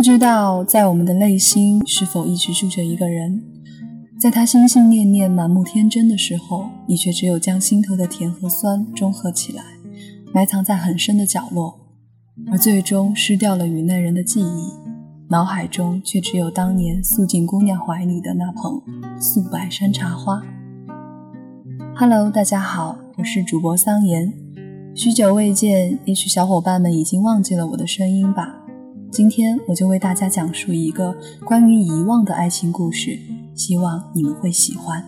不知道在我们的内心是否一直住着一个人，在他心心念念、满目天真的时候，你却只有将心头的甜和酸中和起来，埋藏在很深的角落，而最终失掉了与那人的记忆，脑海中却只有当年素锦姑娘怀里的那捧素白山茶花。Hello，大家好，我是主播桑言，许久未见，也许小伙伴们已经忘记了我的声音吧。今天我就为大家讲述一个关于遗忘的爱情故事，希望你们会喜欢。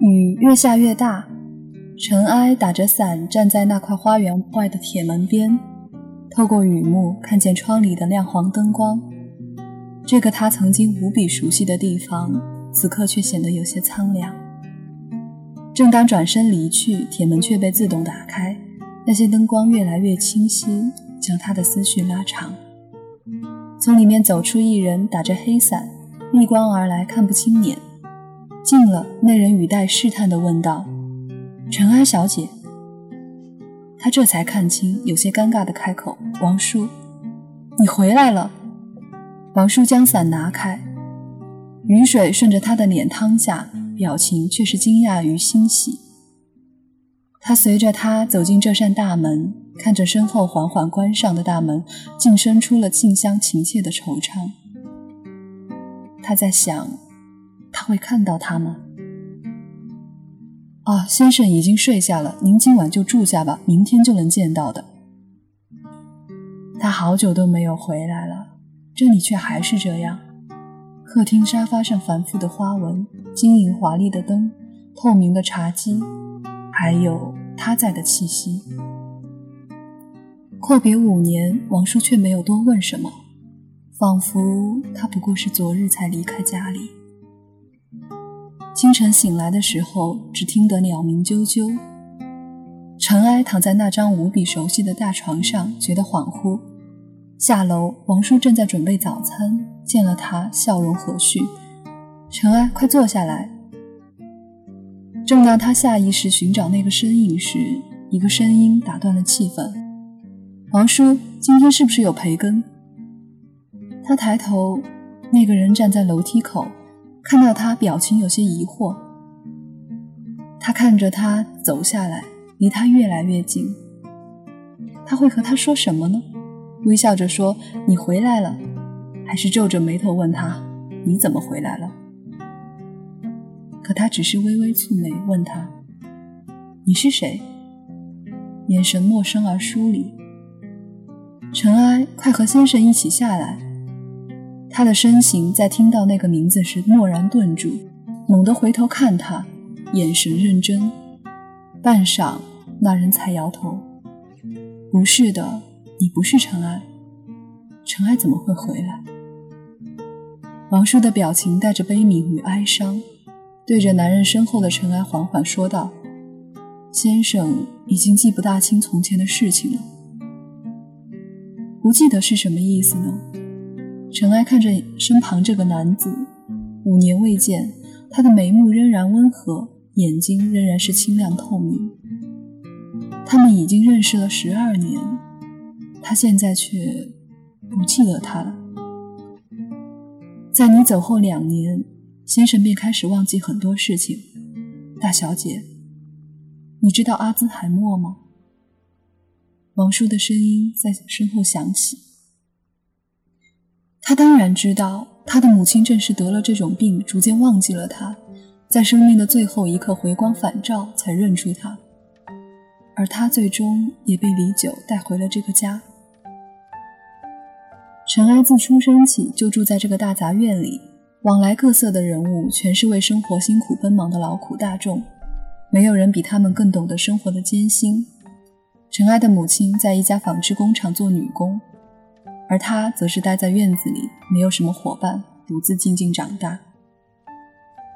雨越下越大，尘埃打着伞站在那块花园外的铁门边，透过雨幕看见窗里的亮黄灯光。这个他曾经无比熟悉的地方。此刻却显得有些苍凉。正当转身离去，铁门却被自动打开，那些灯光越来越清晰，将他的思绪拉长。从里面走出一人，打着黑伞，逆光而来，看不清脸。近了，那人语带试探地问道：“尘埃小姐。”他这才看清，有些尴尬地开口：“王叔，你回来了。”王叔将伞拿开。雨水顺着他的脸淌下，表情却是惊讶与欣喜。他随着他走进这扇大门，看着身后缓缓关上的大门，竟生出了近乡情怯的惆怅。他在想，他会看到他吗？啊，先生已经睡下了，您今晚就住下吧，明天就能见到的。他好久都没有回来了，这里却还是这样。客厅沙发上繁复的花纹，晶莹华丽的灯，透明的茶几，还有他在的气息。阔别五年，王叔却没有多问什么，仿佛他不过是昨日才离开家里。清晨醒来的时候，只听得鸟鸣啾啾。尘埃躺在那张无比熟悉的大床上，觉得恍惚。下楼，王叔正在准备早餐。见了他，笑容和煦。尘埃，快坐下来。正当他下意识寻找那个身影时，一个声音打断了气氛：“王叔，今天是不是有培根？”他抬头，那个人站在楼梯口，看到他，表情有些疑惑。他看着他走下来，离他越来越近。他会和他说什么呢？微笑着说：“你回来了。”还是皱着眉头问他：“你怎么回来了？”可他只是微微蹙眉，问他：“你是谁？”眼神陌生而疏离。尘埃，快和先生一起下来。他的身形在听到那个名字时蓦然顿住，猛地回头看他，眼神认真。半晌，那人才摇头：“不是的，你不是尘埃。尘埃怎么会回来？”王叔的表情带着悲悯与哀伤，对着男人身后的尘埃缓缓说道：“先生已经记不大清从前的事情了，不记得是什么意思呢？”尘埃看着身旁这个男子，五年未见，他的眉目仍然温和，眼睛仍然是清亮透明。他们已经认识了十二年，他现在却不记得他了。在你走后两年，先生便开始忘记很多事情。大小姐，你知道阿兹海默吗？王叔的声音在身后响起。他当然知道，他的母亲正是得了这种病，逐渐忘记了他，在生命的最后一刻回光返照，才认出他。而他最终也被李九带回了这个家。尘埃自出生起就住在这个大杂院里，往来各色的人物全是为生活辛苦奔忙的劳苦大众，没有人比他们更懂得生活的艰辛。尘埃的母亲在一家纺织工厂做女工，而他则是待在院子里，没有什么伙伴，独自静静长大。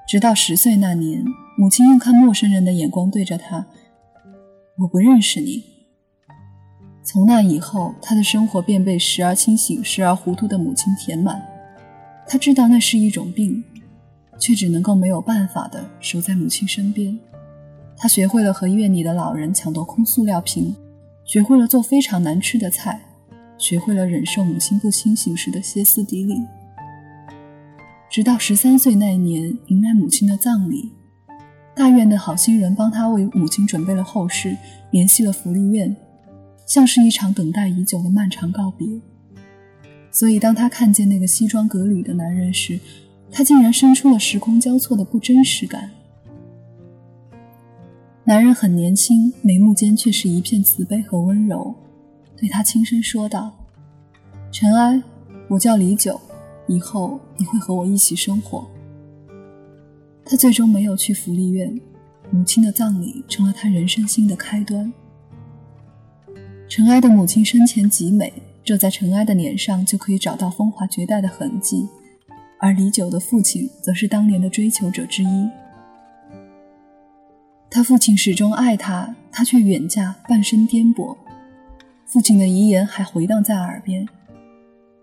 直到十岁那年，母亲用看陌生人的眼光对着他：“我不认识你。”从那以后，他的生活便被时而清醒、时而糊涂的母亲填满。他知道那是一种病，却只能够没有办法的守在母亲身边。他学会了和院里的老人抢夺空塑料瓶，学会了做非常难吃的菜，学会了忍受母亲不清醒时的歇斯底里。直到十三岁那年，迎来母亲的葬礼，大院的好心人帮他为母亲准备了后事，联系了福利院，像是一场等待已久的漫长告别。所以，当他看见那个西装革履的男人时，他竟然生出了时空交错的不真实感。男人很年轻，眉目间却是一片慈悲和温柔，对他轻声说道：“尘埃，我叫李九，以后你会和我一起生活。”他最终没有去福利院，母亲的葬礼成了他人生新的开端。尘埃的母亲生前极美，这在尘埃的脸上就可以找到风华绝代的痕迹，而李九的父亲则是当年的追求者之一。他父亲始终爱他，他却远嫁，半生颠簸。父亲的遗言还回荡在耳边：“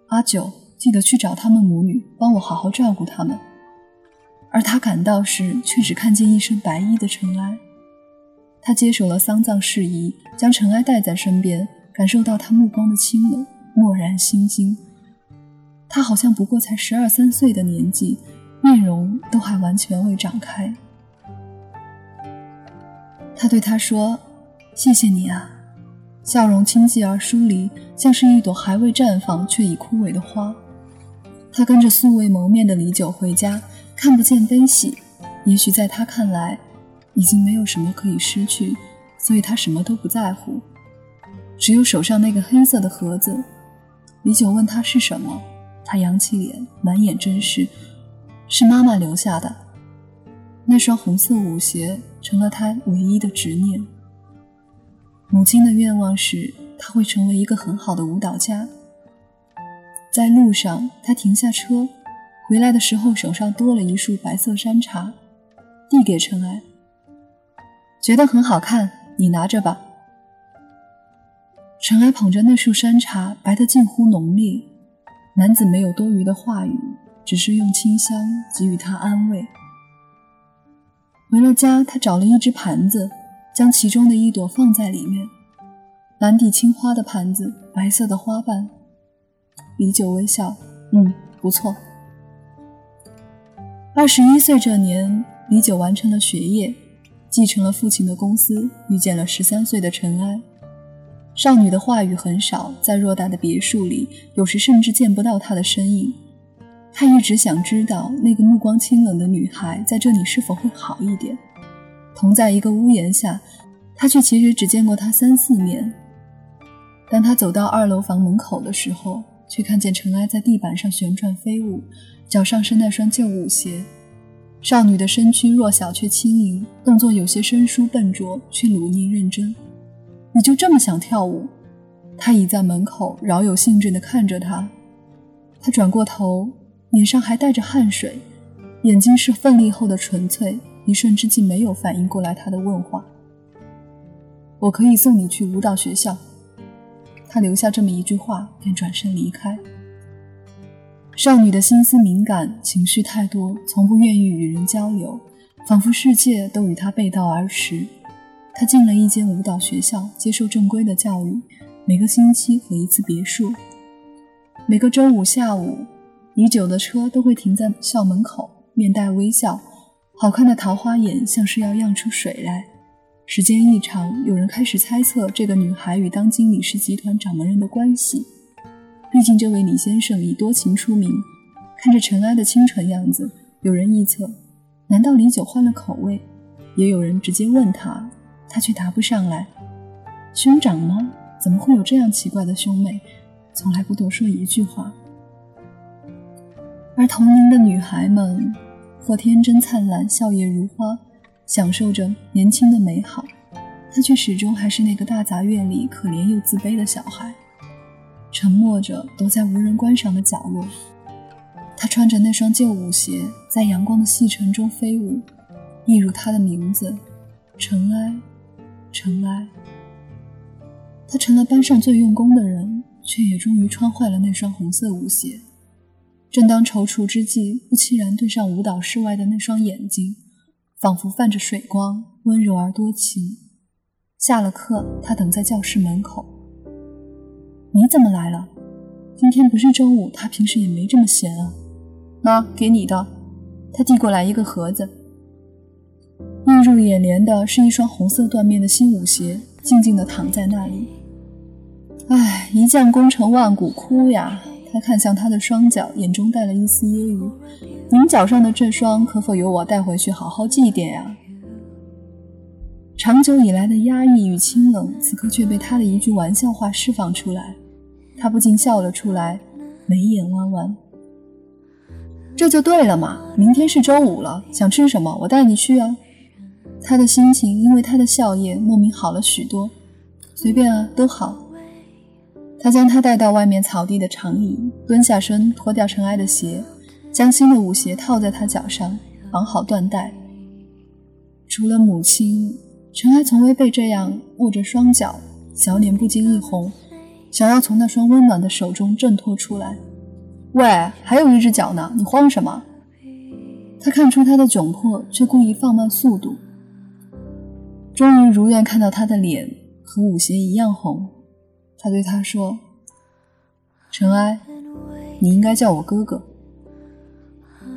阿九，记得去找他们母女，帮我好好照顾他们。”而他赶到时，却只看见一身白衣的尘埃。他接手了丧葬事宜，将尘埃带在身边，感受到他目光的清冷，蓦然心惊。他好像不过才十二三岁的年纪，面容都还完全未长开。他对他说：“谢谢你啊。”笑容清寂而疏离，像是一朵还未绽放却已枯萎的花。他跟着素未谋面的李九回家，看不见悲喜。也许在他看来，已经没有什么可以失去，所以他什么都不在乎，只有手上那个黑色的盒子。李九问他是什么，他扬起脸，满眼真实：“是妈妈留下的。”那双红色舞鞋成了他唯一的执念。母亲的愿望是他会成为一个很好的舞蹈家。在路上，他停下车，回来的时候手上多了一束白色山茶，递给尘埃，觉得很好看，你拿着吧。尘埃捧着那束山茶，白得近乎浓烈。男子没有多余的话语，只是用清香给予他安慰。回了家，他找了一只盘子，将其中的一朵放在里面。蓝底青花的盘子，白色的花瓣。李九微笑，嗯，不错。二十一岁这年，李九完成了学业，继承了父亲的公司，遇见了十三岁的尘埃。少女的话语很少，在偌大的别墅里，有时甚至见不到她的身影。他一直想知道那个目光清冷的女孩在这里是否会好一点。同在一个屋檐下，他却其实只见过她三四面。当他走到二楼房门口的时候，却看见尘埃在地板上旋转飞舞，脚上是那双旧舞鞋。少女的身躯弱小却轻盈，动作有些生疏笨拙，却努力认真。你就这么想跳舞？他倚在门口，饶有兴致地看着他。他转过头。脸上还带着汗水，眼睛是奋力后的纯粹，一瞬之际没有反应过来他的问话。我可以送你去舞蹈学校。他留下这么一句话，便转身离开。少女的心思敏感，情绪太多，从不愿意与人交流，仿佛世界都与她背道而驰。她进了一间舞蹈学校，接受正规的教育，每个星期回一次别墅，每个周五下午。李九的车都会停在校门口，面带微笑，好看的桃花眼像是要漾出水来。时间一长，有人开始猜测这个女孩与当今李氏集团掌门人的关系。毕竟这位李先生以多情出名，看着尘埃的清纯样子，有人臆测：难道李九换了口味？也有人直接问他，他却答不上来。兄长吗？怎么会有这样奇怪的兄妹？从来不多说一句话。而同龄的女孩们，或天真灿烂，笑靥如花，享受着年轻的美好。她却始终还是那个大杂院里可怜又自卑的小孩，沉默着躲在无人观赏的角落。他穿着那双旧舞鞋，在阳光的细尘中飞舞，一如他的名字——尘埃，尘埃。他成了班上最用功的人，却也终于穿坏了那双红色舞鞋。正当踌躇之际，不期然对上舞蹈室外的那双眼睛，仿佛泛着水光，温柔而多情。下了课，他等在教室门口。你怎么来了？今天不是周五，他平时也没这么闲啊。妈给你的。他递过来一个盒子，映入眼帘的是一双红色缎面的新舞鞋，静静地躺在那里。唉，一将功成万骨枯呀。他看向他的双脚，眼中带了一丝揶揄：“您脚上的这双，可否由我带回去好好祭奠呀？”长久以来的压抑与清冷，此刻却被他的一句玩笑话释放出来。他不禁笑了出来，眉眼弯弯。这就对了嘛！明天是周五了，想吃什么，我带你去啊。他的心情因为他的笑靥莫名好了许多。随便啊，都好。他将他带到外面草地的长椅，蹲下身脱掉尘埃的鞋，将新的舞鞋套在他脚上，绑好缎带。除了母亲，尘埃从未被这样握着双脚，小脸不禁一红，想要从那双温暖的手中挣脱出来。喂，还有一只脚呢，你慌什么？他看出他的窘迫，却故意放慢速度。终于如愿看到他的脸和舞鞋一样红。他对他说：“尘埃，你应该叫我哥哥。”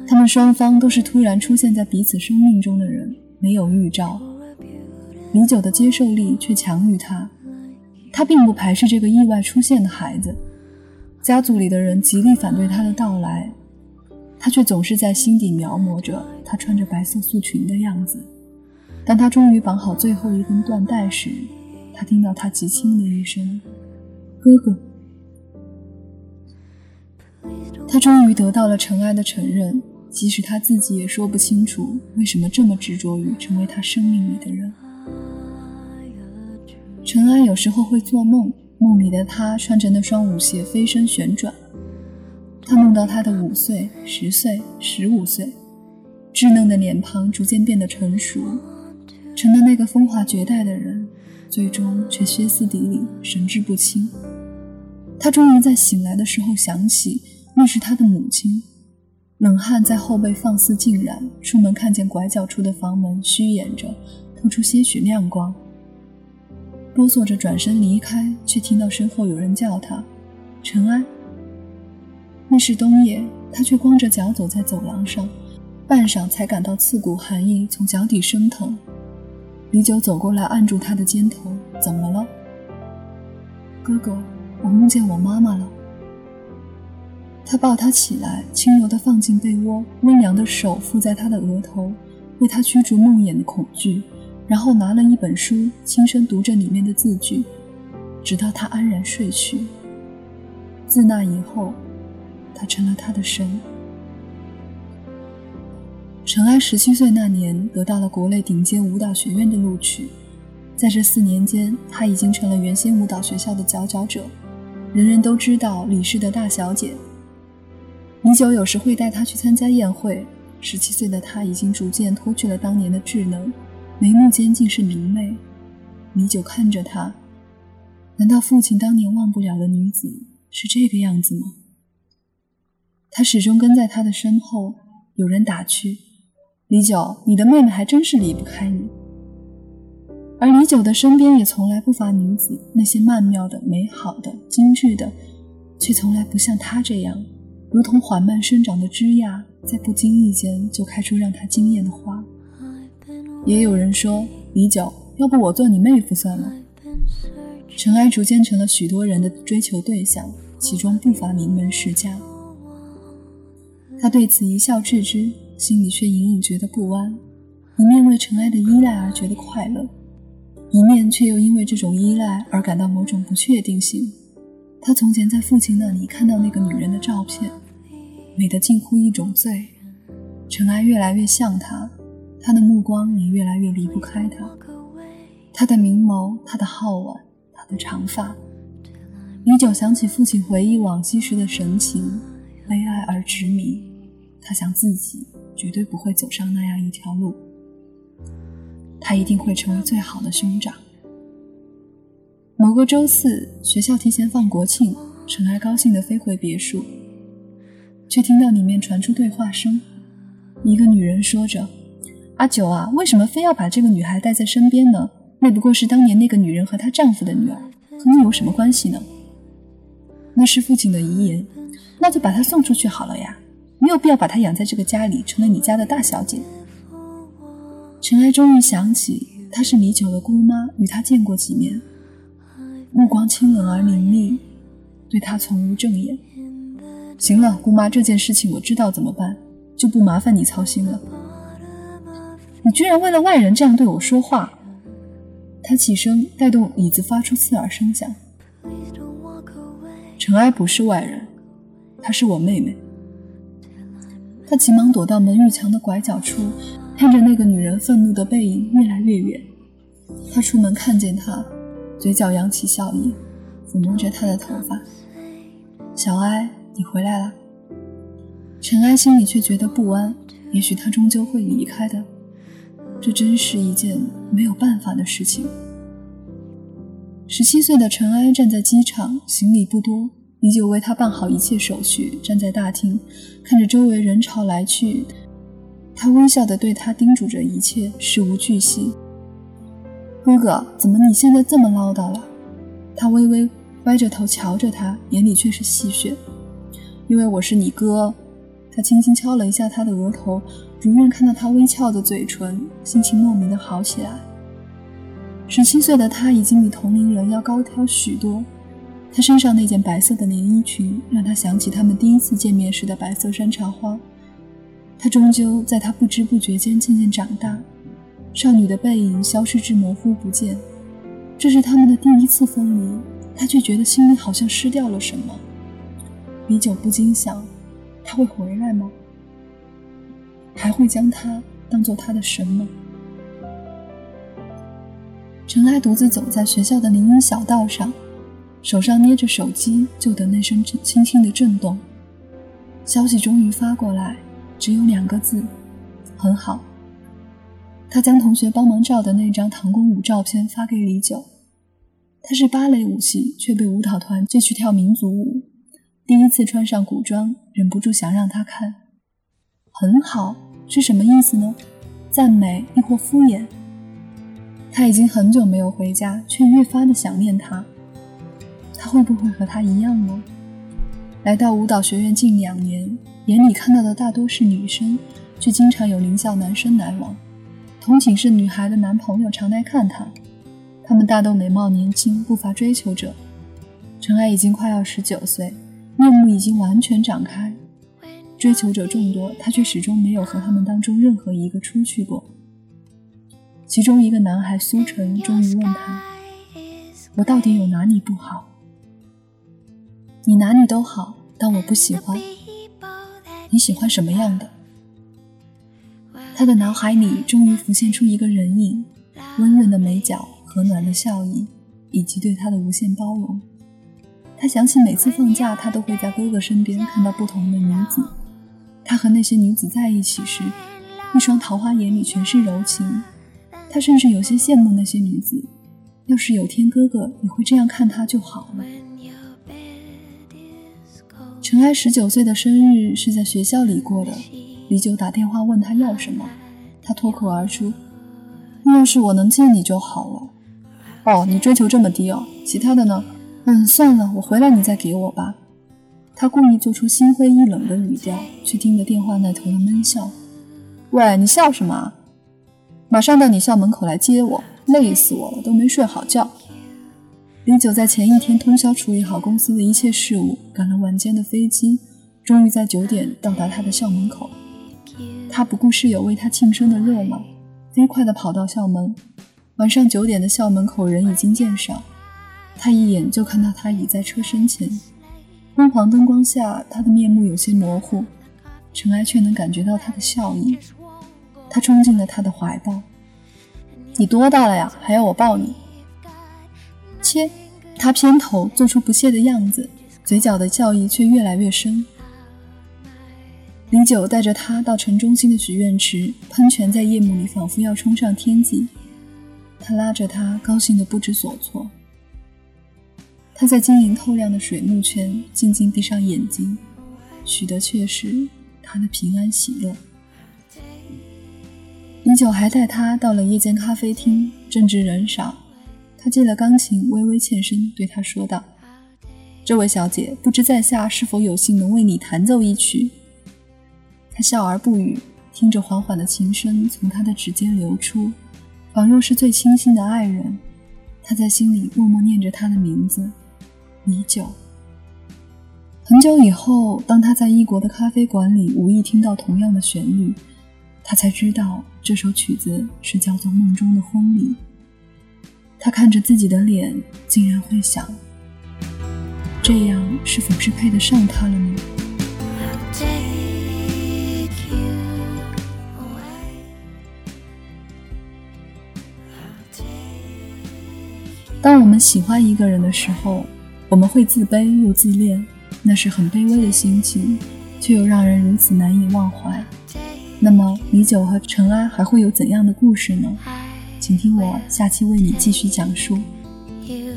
他们双方都是突然出现在彼此生命中的人，没有预兆。李九的接受力却强于他，他并不排斥这个意外出现的孩子。家族里的人极力反对他的到来，他却总是在心底描摹着他穿着白色素裙的样子。当他终于绑好最后一根缎带时，他听到他极轻的一声。哥哥，他终于得到了尘埃的承认，即使他自己也说不清楚为什么这么执着于成为他生命里的人。尘埃有时候会做梦，梦里的他穿着那双舞鞋飞身旋转，他梦到他的五岁、十岁、十五岁，稚嫩的脸庞逐渐变得成熟，成了那个风华绝代的人。最终却歇斯底里，神志不清。他终于在醒来的时候想起，那是他的母亲。冷汗在后背放肆浸染。出门看见拐角处的房门虚掩着，透出些许亮光。哆嗦着转身离开，却听到身后有人叫他：“尘埃。”那是冬夜，他却光着脚走在走廊上，半晌才感到刺骨寒意从脚底升腾。李九走过来，按住他的肩头：“怎么了，哥哥？我梦见我妈妈了。”他抱她起来，轻柔地放进被窝，温凉的手覆在她的额头，为她驱逐梦魇的恐惧，然后拿了一本书，轻声读着里面的字句，直到他安然睡去。自那以后，他成了她的神。陈安十七岁那年得到了国内顶尖舞蹈学院的录取，在这四年间，她已经成了原先舞蹈学校的佼佼者，人人都知道李氏的大小姐。李九有时会带她去参加宴会。十七岁的她已经逐渐脱去了当年的稚嫩，眉目间尽是明媚。李九看着她，难道父亲当年忘不了的女子是这个样子吗？他始终跟在他的身后，有人打趣。李九，你的妹妹还真是离不开你。而李九的身边也从来不乏女子，那些曼妙的、美好的、精致的，却从来不像她这样，如同缓慢生长的枝桠，在不经意间就开出让她惊艳的花。也有人说，李九，要不我做你妹夫算了。尘埃逐渐成了许多人的追求对象，其中不乏名门世家。他对此一笑置之。心里却隐隐觉得不安，一面为尘埃的依赖而觉得快乐，一面却又因为这种依赖而感到某种不确定性。他从前在父亲那里看到那个女人的照片，美得近乎一种罪。尘埃越来越像她，他的目光也越来越离不开她。她的明眸，她的皓腕，她的长发。李九想起父亲回忆往昔时的神情，悲哀而执迷。他想自己。绝对不会走上那样一条路。他一定会成为最好的兄长。某个周四，学校提前放国庆，尘埃高兴地飞回别墅。却听到里面传出对话声。一个女人说着：“阿九啊，为什么非要把这个女孩带在身边呢？那不过是当年那个女人和她丈夫的女儿，和你有什么关系呢？”那是父亲的遗言，那就把她送出去好了呀，没有必要把她养在这个家里，成了你家的大小姐。陈爱终于想起，她是米九的姑妈，与她见过几面，目光清冷而凌厉，对她从无正眼。行了，姑妈，这件事情我知道怎么办，就不麻烦你操心了。你居然为了外人这样对我说话！他起身带动椅子发出刺耳声响。尘埃不是外人，她是我妹妹。他急忙躲到门与墙的拐角处。看着那个女人愤怒的背影越来越远，他出门看见她，嘴角扬起笑意，抚摸着她的头发。小哀，你回来了。尘埃心里却觉得不安，也许他终究会离开的，这真是一件没有办法的事情。十七岁的陈埃站在机场，行李不多，李九为他办好一切手续，站在大厅，看着周围人潮来去。他微笑地对他叮嘱着一切，事无巨细。哥哥，怎么你现在这么唠叨了？他微微歪着头瞧着他，眼里却是戏谑。因为我是你哥。他轻轻敲了一下他的额头，如愿看到他微翘的嘴唇，心情莫名的好起来。十七岁的他已经比同龄人要高挑许多，他身上那件白色的连衣裙让他想起他们第一次见面时的白色山茶花。他终究在他不知不觉间渐渐长大，少女的背影消失至模糊不见。这是他们的第一次分离，他却觉得心里好像失掉了什么。李九不禁想：他会回来吗？还会将他当做他的神吗？陈爱独自走在学校的林荫小道上，手上捏着手机，就等那声轻轻的震动。消息终于发过来。只有两个字，很好。他将同学帮忙照的那张唐宫舞照片发给李九。他是芭蕾舞系，却被舞蹈团借去跳民族舞。第一次穿上古装，忍不住想让他看。很好是什么意思呢？赞美亦或敷衍？他已经很久没有回家，却越发的想念他。他会不会和他一样呢？来到舞蹈学院近两年。眼里看到的大多是女生，却经常有邻校男生来往。同寝室女孩的男朋友常来看她，他们大都美貌年轻，不乏追求者。陈爱已经快要十九岁，面目已经完全长开，追求者众多，他却始终没有和他们当中任何一个出去过。其中一个男孩苏晨终于问他：“我到底有哪里不好？你哪里都好，但我不喜欢。”你喜欢什么样的？他的脑海里终于浮现出一个人影，温润的眉角，和暖的笑意，以及对他的无限包容。他想起每次放假，他都会在哥哥身边看到不同的女子。他和那些女子在一起时，一双桃花眼里全是柔情。他甚至有些羡慕那些女子，要是有天哥哥也会这样看他就好了。陈埃十九岁的生日是在学校里过的。李九打电话问他要什么，他脱口而出：“要是我能见你就好了。”哦，你追求这么低哦？其他的呢？嗯，算了，我回来你再给我吧。他故意做出心灰意冷的语调，却听得电话那头的闷笑：“喂，你笑什么？马上到你校门口来接我，累死我了，都没睡好觉。”李九在前一天通宵处理好公司的一切事务，赶了晚间的飞机，终于在九点到达他的校门口。他不顾室友为他庆生的热闹，飞快地跑到校门。晚上九点的校门口人已经渐少，他一眼就看到他倚在车身前，昏黄灯光下，他的面目有些模糊，尘埃却能感觉到他的笑意。他冲进了他的怀抱：“你多大了呀？还要我抱你？”切，他偏头做出不屑的样子，嘴角的笑意却越来越深。李九带着他到城中心的许愿池，喷泉在夜幕里仿佛要冲上天际。他拉着他，高兴得不知所措。他在晶莹透亮的水幕圈静静闭上眼睛，许的却是他的平安喜乐。李九还带他到了夜间咖啡厅，正值人少，他借了钢琴，微微欠身，对他说道：“这位小姐，不知在下是否有幸能为你弹奏一曲？”他笑而不语，听着缓缓的琴声从他的指尖流出，仿若是最倾心的爱人。他在心里默默念着他的名字，已久。很久以后，当他在异国的咖啡馆里无意听到同样的旋律，他才知道这首曲子是叫做《梦中的婚礼》。他看着自己的脸，竟然会想：这样是否是配得上他了呢？当我们喜欢一个人的时候，我们会自卑又自恋，那是很卑微的心情，却又让人如此难以忘怀。那么，米酒和尘埃还会有怎样的故事呢？请听我下期为你继续讲述。You